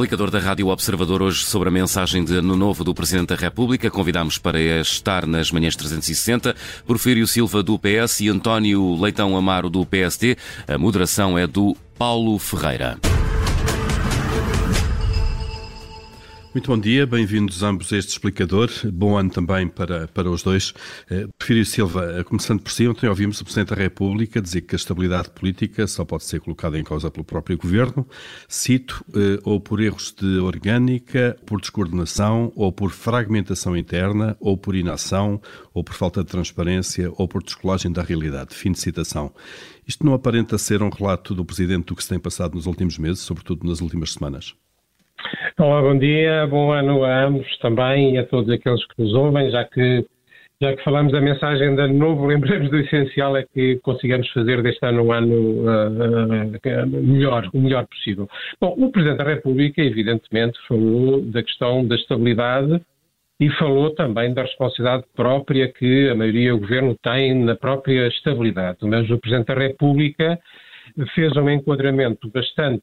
explicador da Rádio Observador hoje sobre a mensagem de Ano Novo do Presidente da República. Convidámos para estar nas manhãs 360 Porfírio Silva do PS e António Leitão Amaro do PSD. A moderação é do Paulo Ferreira. Muito bom dia, bem-vindos ambos a este explicador. Bom ano também para, para os dois. Eh, Prefiro Silva, eh, começando por si, ontem ouvimos o Presidente da República dizer que a estabilidade política só pode ser colocada em causa pelo próprio Governo, cito, eh, ou por erros de orgânica, por descoordenação, ou por fragmentação interna, ou por inação, ou por falta de transparência, ou por descolagem da realidade. Fim de citação. Isto não aparenta ser um relato do Presidente do que se tem passado nos últimos meses, sobretudo nas últimas semanas? Olá, bom dia, bom ano a ambos também e a todos aqueles que nos ouvem, já que já que falamos da mensagem de ano novo, lembremos do essencial é que consigamos fazer deste ano um ano uh, uh, melhor, o melhor possível. Bom, o Presidente da República, evidentemente, falou da questão da estabilidade e falou também da responsabilidade própria que a maioria do Governo tem na própria estabilidade. Mas o Presidente da República fez um enquadramento bastante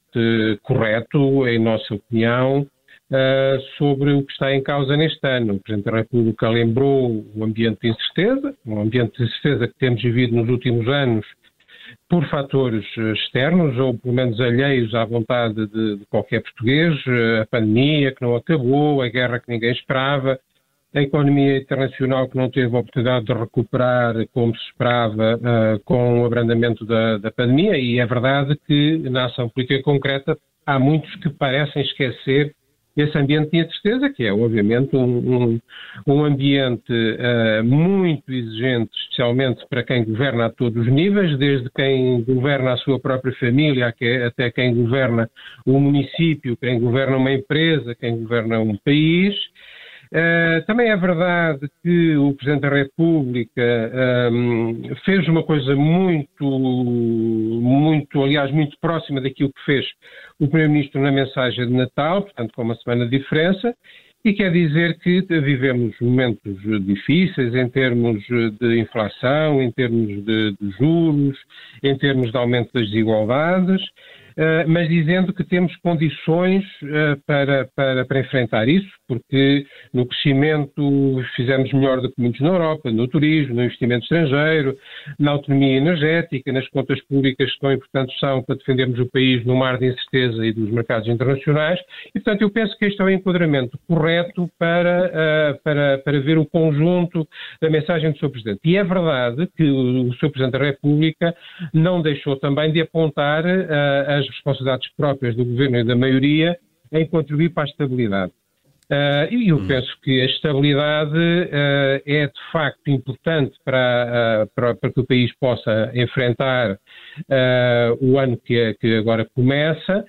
correto, em nossa opinião, uh, sobre o que está em causa neste ano. O Presidente da República lembrou o ambiente de incerteza, um ambiente de incerteza que temos vivido nos últimos anos por fatores externos, ou pelo menos alheios à vontade de, de qualquer português, a pandemia que não acabou, a guerra que ninguém esperava, a economia internacional que não teve a oportunidade de recuperar como se esperava uh, com o abrandamento da, da, pandemia, e é verdade que na ação política concreta há muitos que parecem esquecer esse ambiente de incerteza, que é obviamente um, um, um ambiente uh, muito exigente, especialmente para quem governa a todos os níveis, desde quem governa a sua própria família até quem governa o município, quem governa uma empresa, quem governa um país. Uh, também é verdade que o Presidente da República um, ehm, fez uma coisa muito, muito, aliás, muito próxima daquilo que fez o Primeiro-Ministro na mensagem de Natal, portanto, com uma semana de diferença, e quer dizer que vivemos momentos difíceis em termos de inflação, em termos de, de juros, em termos de aumento das desigualdades. Eh, mas dizendo que temos condições uh, para, para, para, enfrentar isso, porque no crescimento fizemos melhor do que muitos na Europa, no turismo, no investimento estrangeiro, na autonomia energética, nas contas públicas que tão importantes são para defendermos o país no mar de incerteza e dos mercados internacionais. E, portanto, eu penso que este é o enquadramento correto para, uh, para, para ver o conjunto da mensagem do Sr. Presidente. E é verdade que o Sr. Presidente da República não deixou também de apontar as responsabilidades próprias do governo e da maioria em contribuir para a estabilidade. Uh, e eu hum. penso que a estabilidade uh, é de facto importante para, uh, para, para, que o país possa enfrentar o ano que, que, agora começa.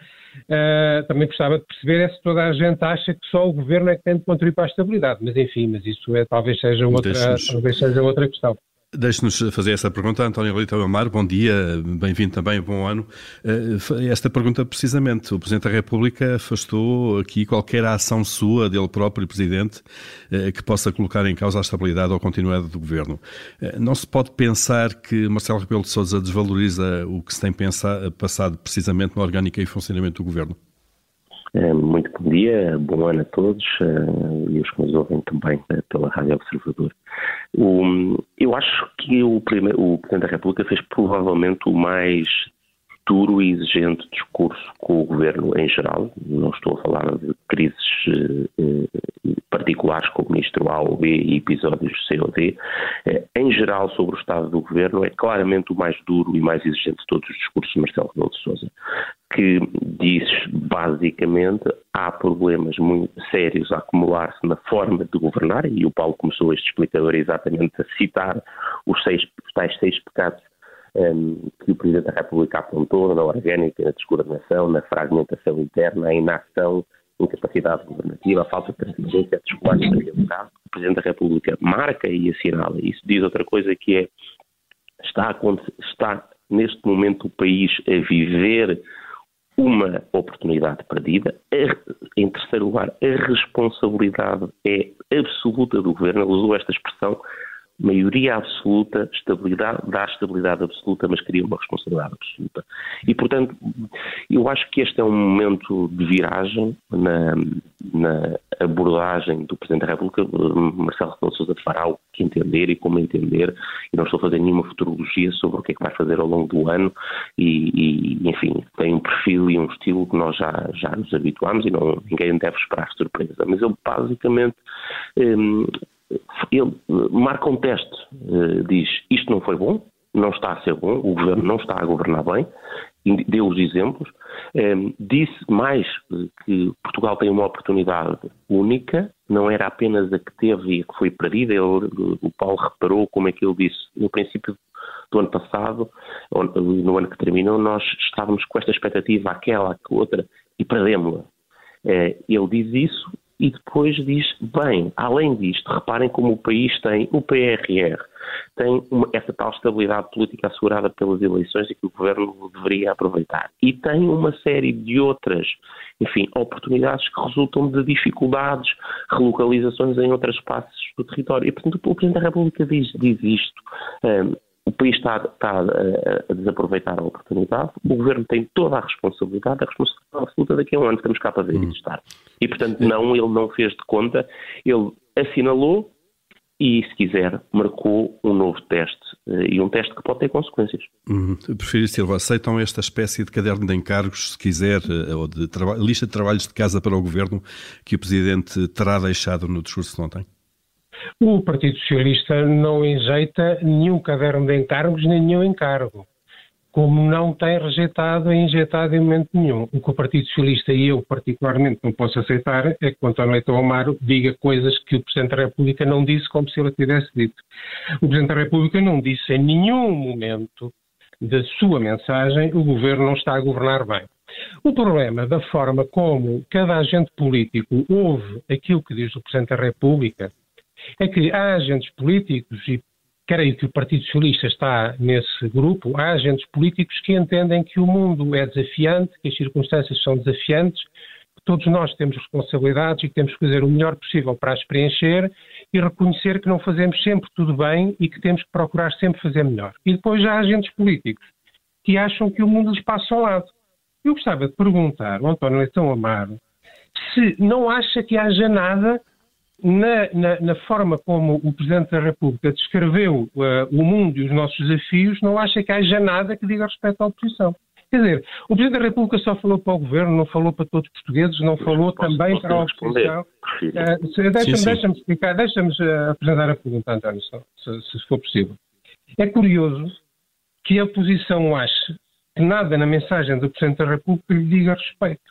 também gostava de perceber é se toda a gente acha que só o governo é que tem de contribuir para a estabilidade, mas enfim, mas isso é, talvez, seja outra, talvez seja outra questão. Deixe-nos fazer essa pergunta, António Leitão Amar. Bom dia, bem-vindo também, bom ano. Eh, esta pergunta, precisamente, o Presidente da República afastou aqui qualquer ação sua, dele próprio, Presidente, eh, que possa colocar em causa a estabilidade ou continuidade do Governo. Eh, não se pode pensar que Marcelo Rebelo de Sousa desvaloriza o que se tem pensado, passado precisamente na orgânica e funcionamento do Governo? Muito bom dia, bom ano a todos e os que nos ouvem também pela Rádio Observador. O, eu acho que o, o Presidente da República fez provavelmente o mais duro e exigente discurso com o governo em geral. Não estou a falar de crises eh, particulares como o ministro A ou B e episódios C ou D. Eh, em geral, sobre o estado do governo, é claramente o mais duro e mais exigente de todos os discursos de Marcelo Rebelo de Sousa, que diz basicamente há problemas muito sérios a acumular-se na forma de governar, e o Paulo começou este explicador exatamente a citar os, seis, os tais seis pecados um, que o Presidente da República apontou na orgânica, na descoordenação, na fragmentação interna, na inação, incapacidade governativa, a falta de transparência, a realidade. O Presidente da República marca e assinala. Isso diz outra coisa que é está, está neste momento o país a viver uma oportunidade perdida. Em terceiro lugar, a responsabilidade é absoluta do governo. Ele usou esta expressão maioria absoluta, estabilidade, dá estabilidade absoluta, mas cria uma responsabilidade absoluta. E, portanto, eu acho que este é um momento de viragem na, na abordagem do Presidente da República. Marcelo Rebelo Sousa fará o que entender e como entender, e não estou a fazer nenhuma futurologia sobre o que é que vai fazer ao longo do ano, e, e enfim, tem um perfil e um estilo que nós já, já nos habituamos e não, ninguém deve esperar surpresa. Mas ele, basicamente, hum, ele marca um teste, eh, diz isto não foi bom, não está a ser bom, o governo não está a governar bem, deu os exemplos, eh, disse mais que Portugal tem uma oportunidade única, não era apenas a que teve e que foi perdida, o Paulo reparou como é que ele disse, no princípio do ano passado, no ano que terminou, nós estávamos com esta expectativa, aquela, que outra, e perdemos-la. Eh, ele diz isso e depois diz, bem, além disto, reparem como o país tem o PRR, tem uma, essa tal estabilidade política assegurada pelas eleições e que o governo deveria aproveitar. E tem uma série de outras, enfim, oportunidades que resultam de dificuldades, relocalizações em outros espaços do território. E, portanto, o Presidente da República diz, diz isto. Um, o país está, está, a desaproveitar a oportunidade, o governo tem toda a responsabilidade, a responsabilidade absoluta daqui a um ano, estamos cá para ver hum. estar. E, portanto, não, ele não fez de conta, ele assinalou e, se quiser, marcou um novo teste eh, e um teste que pode ter consequências. Hum, Prefiro, Silva, aceitam esta espécie de caderno de encargos, se quiser, eh, ou de lista de trabalhos de casa para o governo que o Presidente terá deixado no discurso de ontem? O Partido Socialista não enjeita nenhum caderno de encargos nem nenhum encargo, como não tem rejeitado e injetado em momento nenhum. O que o Partido Socialista e eu particularmente não posso aceitar é que o António Leitão Amaro diga coisas que o Presidente da República não disse como se ele tivesse dito. O Presidente da República não disse em nenhum momento da sua mensagem o Governo não está a governar bem. O problema da forma como cada agente político ouve aquilo que diz o Presidente da República é que há agentes políticos, e creio que o Partido Socialista está nesse grupo, há agentes políticos que entendem que o mundo é desafiante, que as circunstâncias são desafiantes, que todos nós temos responsabilidades e que temos que fazer o melhor possível para as preencher e reconhecer que não fazemos sempre tudo bem e que temos que procurar sempre fazer melhor. E depois há agentes políticos que acham que o mundo lhes passa ao lado. Eu gostava de perguntar ao António Leitão Amaro se não acha que haja nada na, na, na, forma como o Presidente da República descreveu uh, o mundo e os nossos desafios, não acha que haja nada que diga respeito à oposição. Quer dizer, o Presidente da República só falou para o Governo, não falou para todos os portugueses, não falou posso, também posso para a oposição. Uh, deixa-me deixa explicar, deixa-me uh, apresentar a pergunta, António, se, se for possível. É curioso que a oposição ache que nada na mensagem do Presidente da República lhe diga respeito.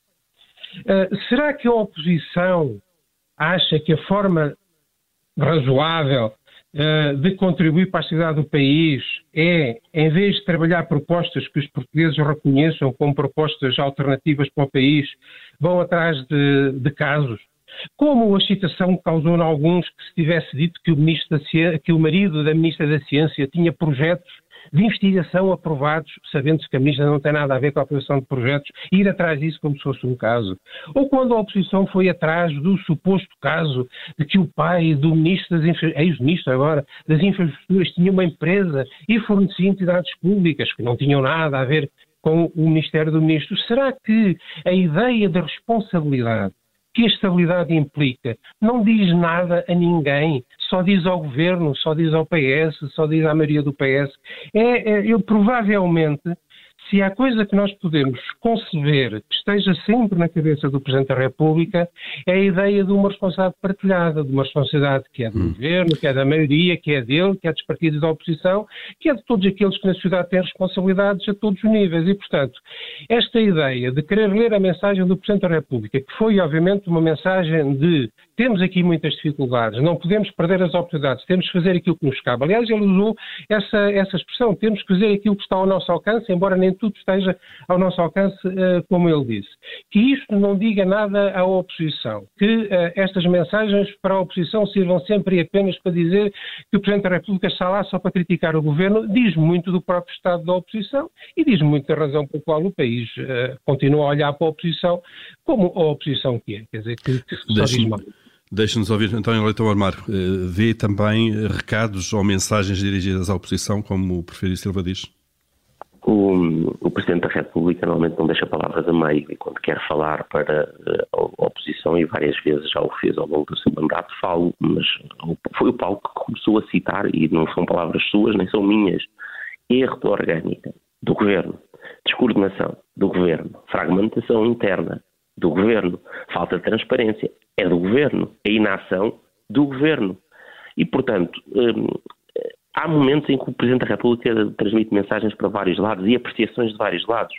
Uh, será que a oposição acha que a forma razoável uh, de contribuir para a cidade do país é, em vez de trabalhar propostas que os portugueses reconheçam como propostas alternativas para o país, vão atrás de, de casos? Como a citação causou em alguns que se tivesse dito que o, Ciência, que o marido da Ministra da Ciência tinha projetos de investigação aprovados, sabendo-se que a ministra não tem nada a ver com a aprovação de projetos, ir atrás disso como se fosse um caso. Ou quando a oposição foi atrás do suposto caso de que o pai do ministro das ex-ministro agora, das infraestruturas, tinha uma empresa e fornecia entidades públicas que não tinham nada a ver com o Ministério do Ministro. Será que a ideia da responsabilidade que a estabilidade implica não diz nada a ninguém, só diz ao governo, só diz ao PS, só diz à maioria do PS. É, é, eu provavelmente se há coisa que nós podemos conceber que esteja sempre na cabeça do Presidente da República, é a ideia de uma responsabilidade partilhada, de uma responsabilidade que é do hum. governo, que é da maioria, que é dele, que é dos partidos da oposição, que é de todos aqueles que na sociedade têm responsabilidades a todos os níveis. E, portanto, esta ideia de querer ler a mensagem do Presidente da República, que foi, obviamente, uma mensagem de temos aqui muitas dificuldades, não podemos perder as oportunidades, temos que fazer aquilo que nos cabe. Aliás, ele usou essa, essa expressão, temos que fazer aquilo que está ao nosso alcance, embora nem tudo esteja ao nosso alcance, eh, como ele disse. Que isto não diga nada à oposição, que eh, estas mensagens para a oposição sirvam sempre e apenas para dizer que o Presidente da República está lá só para criticar o governo, diz muito do próprio estado da oposição e diz muito da razão pela qual o país uh, continua a olhar para a oposição como a oposição que é, quer dizer, que, que só diz mal. Deixa-nos ouvir António Leitão Armaro. Eh, vê também recados ou mensagens dirigidas à oposição, como o Prefeito Silva diz? O, o, Presidente da República normalmente não deixa palavras a meio e quando quer falar para eh, a oposição, e várias vezes já o fez ao longo do seu mandato, falo, mas foi o Paulo que começou a citar, e não são palavras suas, nem são minhas, erro orgânica do Governo, descoordenação do Governo, fragmentação interna do Governo, falta de transparência é do Governo, a inação do Governo. E, portanto, hum, há momentos em que o Presidente da República transmite mensagens para vários lados e apreciações de vários lados.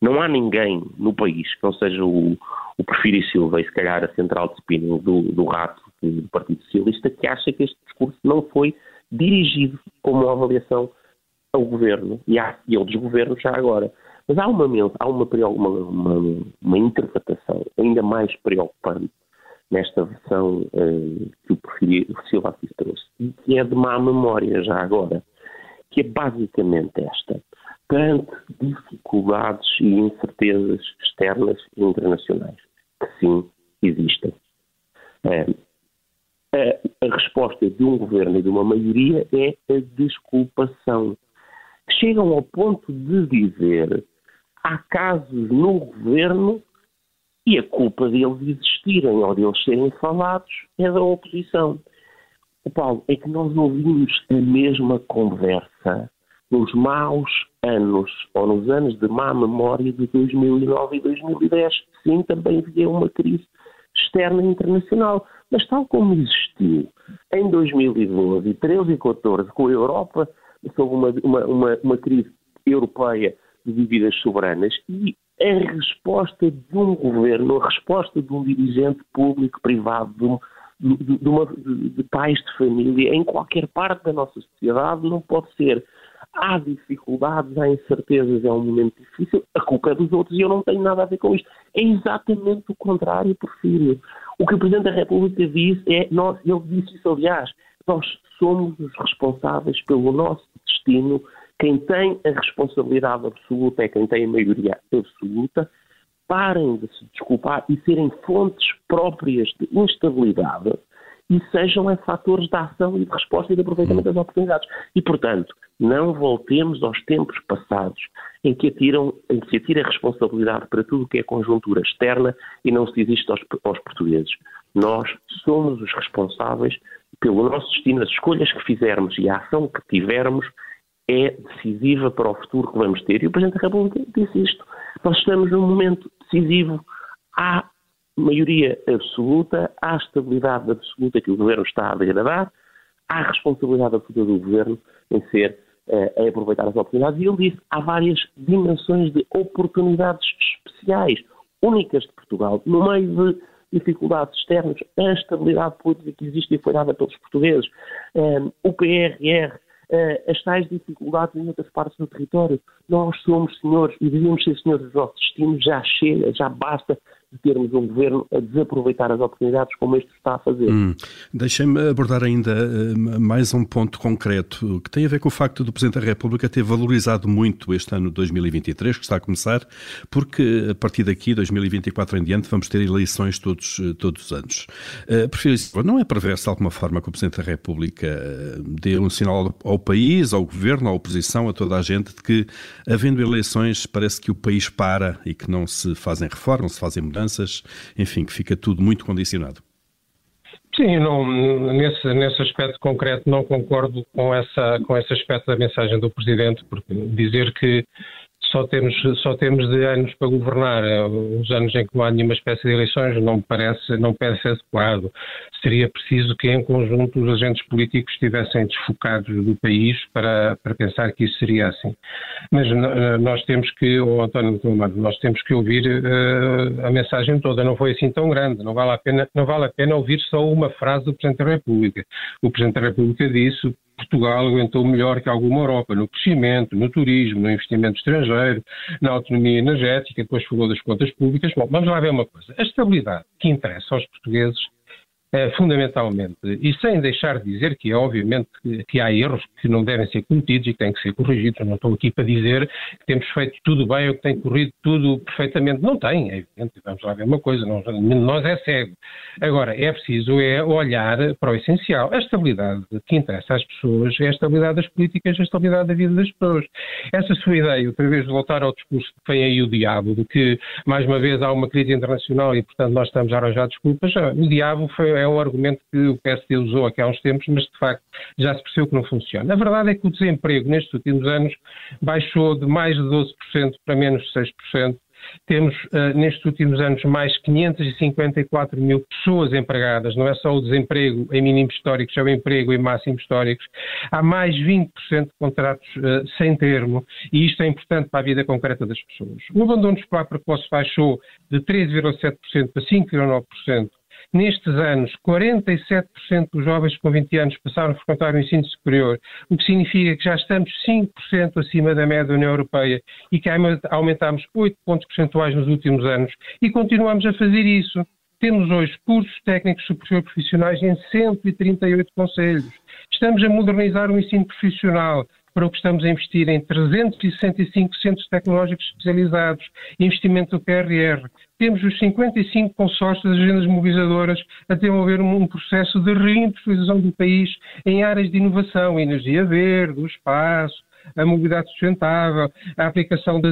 Não há ninguém no país que não seja o, o Porfírio Silva e se calhar a central de spinning do, do rato do Partido Socialista que acha que este discurso não foi dirigido como uma avaliação ao governo e, a, e ao desgoverno já agora. Mas há uma, há uma, uma, uma, interpretação ainda mais preocupante nesta versão uh, que o Silva aqui trouxe, e que é de má memória já agora, que é basicamente esta. Perante dificuldades e incertezas externas e internacionais, que sim existem. Uh, a, a resposta de um governo e de uma maioria é a desculpação. Chegam ao ponto de dizer há casos no governo e a culpa deles existirem ou deles serem falados é da oposição. O Paulo, é que nós ouvimos a mesma conversa nos maus anos, ou nos anos de má memória de 2009 e 2010. Sim, também havia uma crise externa e internacional. Mas tal como existiu em 2012, 13 e 14, com a Europa, sob uma, uma, uma, uma crise europeia de dívidas soberanas, e a resposta de um governo, a resposta de um dirigente público, privado, de, de, de, uma, de, pais de família, em qualquer parte da nossa sociedade, não pode ser. Há dificuldades, há incertezas, é um momento difícil, a culpa é dos outros e eu não tenho nada a ver com isto. É exatamente o contrário, Porfírio. O que o Presidente da República disse é, nós, ele disse isso aliás, nós somos os responsáveis pelo nosso destino quem tem a responsabilidade absoluta é quem tem a maioria absoluta. Parem de se desculpar e serem fontes próprias de instabilidade e sejam é, fatores de ação e de resposta e de aproveitamento das oportunidades. E, portanto, não voltemos aos tempos passados em que, atiram, em que se atira a responsabilidade para tudo o que é conjuntura externa e não se isto aos, aos portugueses. Nós somos os responsáveis pelo nosso destino, as escolhas que fizermos e a ação que tivermos é decisiva para o futuro que vamos ter. E o Presidente da República disse isto. Nós estamos num momento decisivo. Há maioria absoluta, há estabilidade absoluta que o Governo está a degradar, há responsabilidade absoluta do Governo em ser uh, a aproveitar as oportunidades. E ele disse há várias dimensões de oportunidades especiais, únicas de Portugal, no meio de dificuldades externas, a estabilidade política que existe e foi dada pelos portugueses, um, o PRR, uh, as tais dificuldades em outras partes do território. Nós somos senhores e devíamos ser senhores dos nossos destinos, já chega, já basta de termos um governo a desaproveitar as oportunidades como este está a fazer. Hum. Deixem-me abordar ainda uh, mais um ponto concreto que tem a ver com o facto do Presidente da República ter valorizado muito este ano 2023, que está a começar, porque a partir daqui, 2024 em diante, vamos ter eleições todos, eh, todos os anos. Uh, prefiro. Não é perverso de alguma forma que o Presidente da República dê um sinal ao país, ao governo, à oposição, a toda a gente, de que, havendo eleições, parece que o país para e que não se fazem reformas, se fazem mudanças enfim, que fica tudo muito condicionado. Sim, não, nesse, nesse aspecto concreto não concordo com, essa, com esse aspecto da mensagem do Presidente, porque dizer que só temos, só temos de anos para governar, é, os anos em que não há nenhuma espécie de eleições, não parece, não parece adequado. Seria preciso que, em conjunto, os agentes políticos estivessem desfocados do país para, para pensar que isso seria assim. Mas nós temos que, o António Tomado, nós temos que ouvir uh, a mensagem toda. Não foi assim tão grande. Não vale, a pena, não vale a pena ouvir só uma frase do Presidente da República. O Presidente da República disse Portugal aguentou melhor que alguma Europa no crescimento, no turismo, no investimento estrangeiro, na autonomia energética, depois falou das contas públicas. Bom, vamos lá ver uma coisa. A estabilidade que interessa aos portugueses fundamentalmente, e sem deixar de dizer que, obviamente, que, há erros que não devem ser cometidos e que têm que ser corrigidos. Não estou aqui para dizer que temos feito tudo bem ou que tem corrido tudo perfeitamente. Não tem, é evidente. Vamos lá ver uma coisa, não, nós é cego. Agora, é preciso é olhar para o essencial. A estabilidade que interessa às pessoas é a estabilidade das políticas, a estabilidade da vida das pessoas. Essa sua ideia, outra vez, de voltar ao discurso que vem aí o diabo, de que, mais uma vez, há uma crise internacional e, portanto, nós estamos a arranjar desculpas, o diabo foi, é um argumento que o PSD usou aqui há uns tempos, mas, de facto, já se percebeu que não funciona. A verdade é que o desemprego, nestes últimos anos, baixou de mais de 12% para menos de 6%. Temos, uh, nestes últimos anos, mais 554 mil pessoas empregadas, não é só o desemprego em mínimos históricos, é o emprego em máximos históricos. Há mais 20% de contratos uh, sem termo e isto é importante para a vida concreta das pessoas. O abandono escolar precoce baixou de 3,7% para 5,9%. Nestes anos, 47% dos jovens com 20 anos passaram a frequentar o ensino superior, o que significa que já estamos 5% acima da média da União Europeia e que aumentámos 8 pontos percentuais nos últimos anos e continuamos a fazer isso. Temos hoje cursos técnicos superiores profissionais em 138 conselhos. Estamos a modernizar o ensino profissional para o que estamos a investir em 365 centros tecnológicos especializados, investimento do PRR. Temos os 55 consórcios das agendas mobilizadoras a desenvolver um processo de reindustrialização do país em áreas de inovação, energia verde, o espaço, a mobilidade sustentável, a aplicação da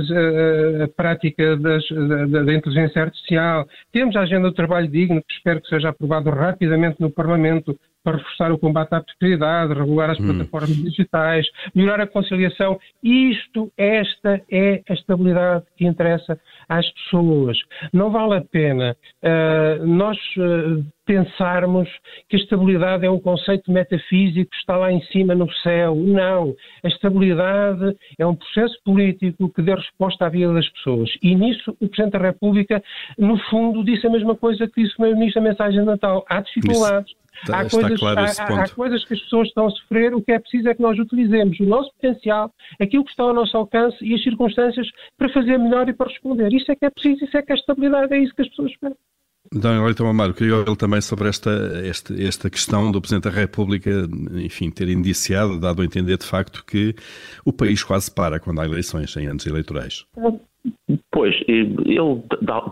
prática das, da, da, inteligência artificial. Temos a agenda do trabalho digno, que espero que seja aprovado rapidamente no Parlamento, para reforçar o combate à precariedade, regular as hum. plataformas digitais, melhorar a conciliação. Isto, esta é a estabilidade que interessa às pessoas. Não vale a pena uh, nós uh, pensarmos que a estabilidade é um conceito metafísico que está lá em cima no céu. Não. A estabilidade é um processo político que dê resposta à vida das pessoas. E nisso o Presidente da República, no fundo, disse a mesma coisa que disse o meu Ministro da Mensagem de Natal. Há dificuldades. Está, há, coisas, claro há, há, coisas que as pessoas estão a sofrer, o que é preciso é que nós utilizemos o nosso potencial, aquilo que está ao nosso alcance e as circunstâncias para fazer melhor e para responder. Isso é que é preciso, isso é que é a estabilidade, é isso que as pessoas esperam. Então, Leitão Amaro, queria ouvir também sobre esta, esta, esta questão do Presidente da República, enfim, ter indiciado, dado a entender de facto que o país quase para quando há eleições, em anos eleitorais. Pois, ele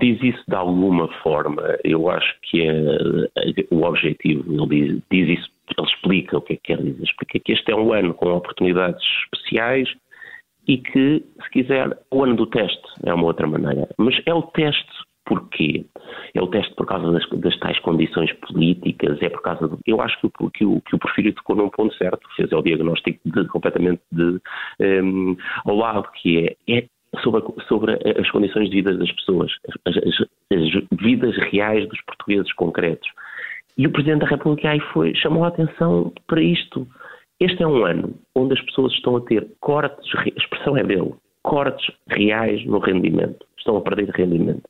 diz isso de alguma forma. Eu acho que é, o objetivo, ele diz, diz isso, ele explica o que é que quer dizer. Explica que este é um ano com oportunidades especiais e que, se quiser, o ano do teste é uma outra maneira. Mas é o teste porquê? É o teste por causa das, das tais condições políticas, é por causa do. Eu acho que, que, o, que o Porfírio tocou num ponto certo, fez o diagnóstico de, completamente de, um, ehm, ao lado, que é, é sobre, sobre as condições de vida das pessoas, as, as, as, vidas reais dos portugueses concretos. E o Presidente da República aí foi, chamou a atenção para isto. Este é um ano onde as pessoas estão a ter cortes, a expressão é dele, cortes reais no rendimento. Estão a perder rendimento.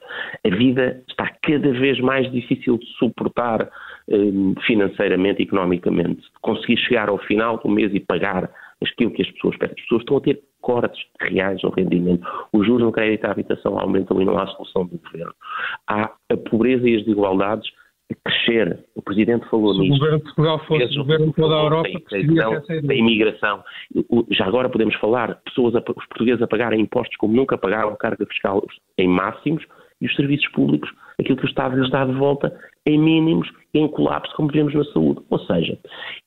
A vida está cada vez mais difícil de suportar eh, financeiramente, economicamente. Conseguir chegar ao final do mês e pagar aquilo que as pessoas pedem. As pessoas estão a ter cortes reais no rendimento. Os juros no crédito à habitação aumentam e não há solução do governo. Há a pobreza e as desigualdades crescer. O Presidente falou nisso. Se o governo de Portugal fosse o governo de toda a Europa, da imigração. Já agora podemos falar, pessoas, os portugueses a pagarem impostos como nunca pagaram, carga fiscal em máximos, e os serviços públicos, aquilo que o Estado lhes dá de volta, em mínimos, em colapso, como vemos na saúde. Ou seja,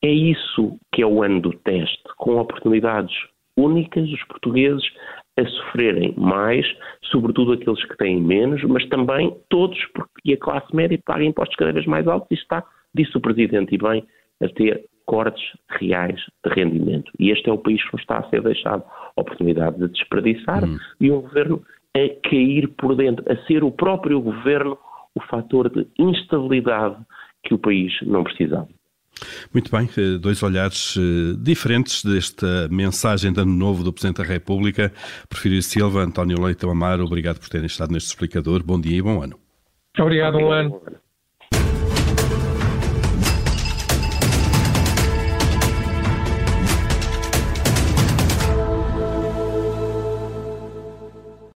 é isso que é o ano do teste, com oportunidades únicas, os portugueses a sofrerem mais, sobretudo aqueles que têm menos, mas também todos, porque a classe média paga impostos cada vez mais altos e está, disse o Presidente e bem, a ter cortes reais de rendimento. E este é o país que está a ser deixado a oportunidade de desperdiçar hum. e um governo a cair por dentro, a ser o próprio governo o fator de instabilidade que o país não precisava. Muito bem, eh, dois olhares eh, diferentes desta mensagem de ano novo do Presidente da República. Prefiro Silva, António Leite Amaro, obrigado por terem estado neste explicador. Bom dia e bom ano. Obrigado, bom ano.